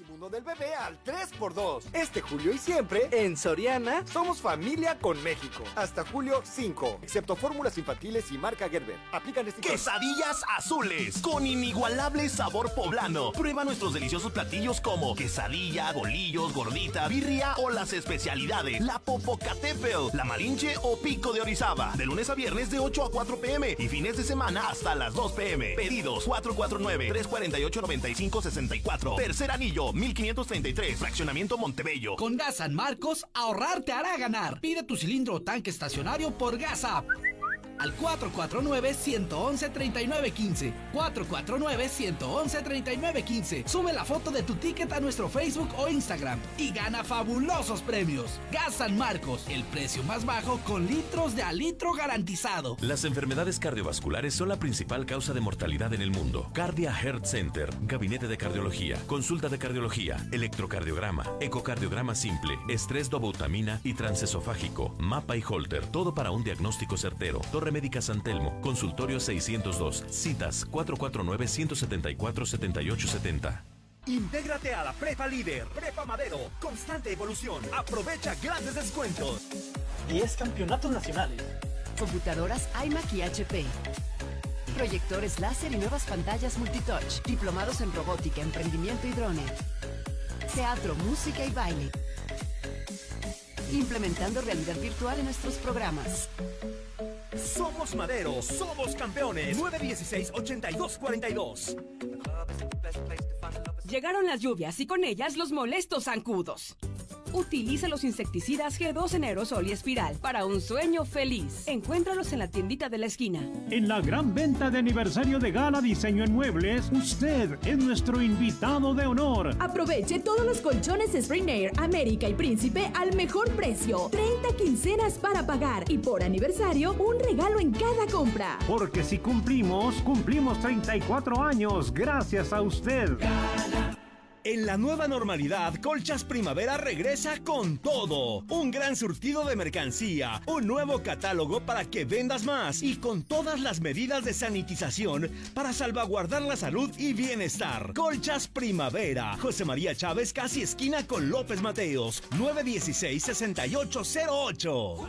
mundo del bebé al 3x2. Este julio y siempre, en Soriana, somos familia con México. Hasta julio 5, excepto fórmulas infantiles y marca Gerber. Aplican este Quesadillas azules, con inigualable sabor poblano. Prueba nuestros deliciosos platillos como quesadilla, bolillos, gordita, birria o las especialidades. La Popocatépetl, la Malinche o Pico de Orizaba. De lunes a viernes de 8 a 4 pm y fines de semana hasta las 2 pm. Pedidos 449-348-9564. Tercer anillo 1533, Fraccionamiento Montebello. Con Gas San Marcos, ahorrar te hará ganar. Pide tu cilindro o tanque estacionario por Gas App al 449-111-3915. 449-111-3915. Sube la foto de tu ticket a nuestro Facebook o Instagram y gana fabulosos premios. Gas San Marcos, el precio más bajo con litros de a litro garantizado. Las enfermedades cardiovasculares son la principal causa de mortalidad en el mundo. Cardia Heart Center, Gabinete de Cardiología, Consulta de Cardiología, Electrocardiograma, Ecocardiograma Simple, Estrés dobutamina y transesofágico, Mapa y Holter, todo para un diagnóstico certero. Médica San Telmo, consultorio 602, citas 449-174-7870. Intégrate a la Prepa Líder, Prepa Madero, constante evolución. Aprovecha grandes descuentos. 10 campeonatos nacionales. Computadoras iMac y HP. Proyectores láser y nuevas pantallas multitouch. Diplomados en robótica, emprendimiento y drone. Teatro, música y baile. Implementando realidad virtual en nuestros programas. Somos Madero, somos campeones. 916-8242. Llegaron las lluvias y con ellas los molestos zancudos. Utiliza los insecticidas G2 en aerosol y espiral para un sueño feliz. Encuéntralos en la tiendita de la esquina. En la gran venta de aniversario de Gala Diseño en Muebles, usted es nuestro invitado de honor. Aproveche todos los colchones Spring Air, América y Príncipe al mejor precio. 30 quincenas para pagar y por aniversario un regalo en cada compra. Porque si cumplimos, cumplimos 34 años gracias a usted. En la nueva normalidad, Colchas Primavera regresa con todo. Un gran surtido de mercancía, un nuevo catálogo para que vendas más y con todas las medidas de sanitización para salvaguardar la salud y bienestar. Colchas Primavera. José María Chávez, casi esquina con López Mateos. 916-6808.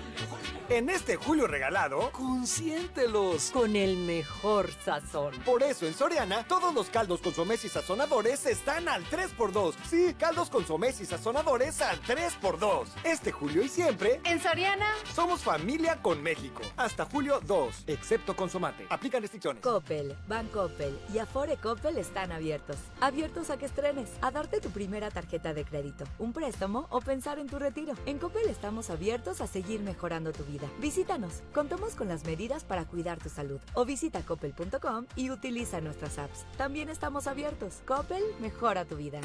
En este julio regalado, consiéntelos con el mejor sazón. Por eso en Soriana, todos los caldos, consomés y sazonadores están al 3x2. Sí, caldos, consomés y sazonadores al 3x2. Este julio y siempre, en Soriana, somos familia con México. Hasta julio 2, excepto consomate. Aplican restricciones. Coppel, Bancoppel y Afore Coppel están abiertos. Abiertos a que estrenes, a darte tu primera tarjeta de crédito, un préstamo o pensar en tu retiro. En Coppel estamos abiertos a seguir mejorando tu vida. Visítanos. Contamos con las medidas para cuidar tu salud. O visita coppel.com y utiliza nuestras apps. También estamos abiertos. Coppel mejora tu vida.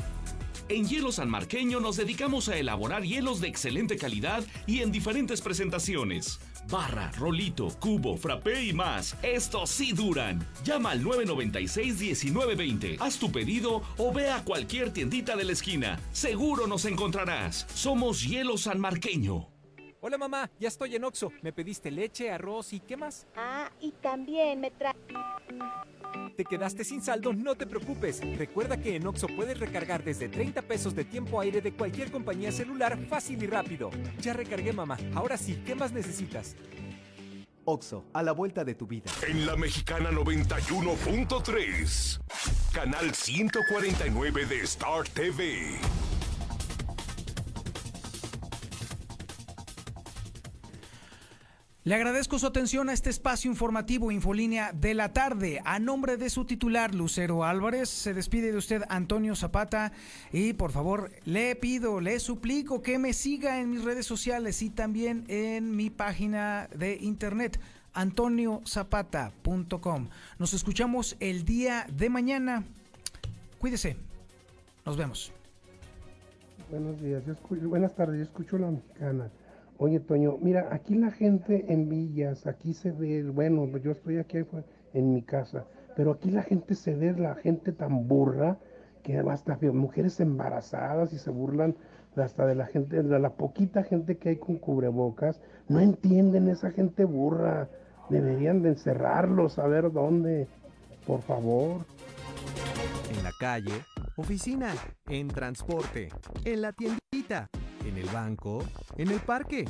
En Hielo San Marqueño nos dedicamos a elaborar hielos de excelente calidad y en diferentes presentaciones. Barra, rolito, cubo, frappé y más. Estos sí duran. Llama al 996-1920. Haz tu pedido o ve a cualquier tiendita de la esquina. Seguro nos encontrarás. Somos Hielo San Marqueño. Hola mamá, ya estoy en Oxo. Me pediste leche, arroz y ¿qué más? Ah, y también me trae... ¿Te quedaste sin saldo? No te preocupes. Recuerda que en Oxo puedes recargar desde 30 pesos de tiempo aire de cualquier compañía celular fácil y rápido. Ya recargué mamá. Ahora sí, ¿qué más necesitas? Oxo, a la vuelta de tu vida. En la Mexicana 91.3, canal 149 de Star TV. Le agradezco su atención a este espacio informativo Infolínea de la tarde. A nombre de su titular, Lucero Álvarez, se despide de usted Antonio Zapata y por favor le pido, le suplico que me siga en mis redes sociales y también en mi página de internet antoniozapata.com. Nos escuchamos el día de mañana. Cuídese. Nos vemos. Buenos días, buenas tardes, yo escucho la mexicana. Oye, Toño, mira, aquí la gente en villas, aquí se ve, bueno, yo estoy aquí en mi casa, pero aquí la gente se ve, la gente tan burra, que hasta mujeres embarazadas y se burlan hasta de la gente, de la poquita gente que hay con cubrebocas, no entienden esa gente burra, deberían de encerrarlos, a ver dónde, por favor. En la calle, oficina, en transporte, en la tiendita en el banco, en el parque,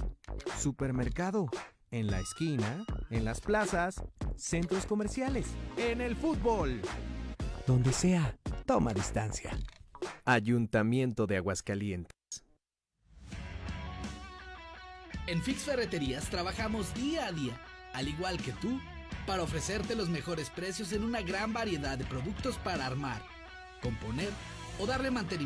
supermercado, en la esquina, en las plazas, centros comerciales, en el fútbol. Donde sea, toma distancia. Ayuntamiento de Aguascalientes. En Fix Ferreterías trabajamos día a día, al igual que tú, para ofrecerte los mejores precios en una gran variedad de productos para armar, componer o darle mantenimiento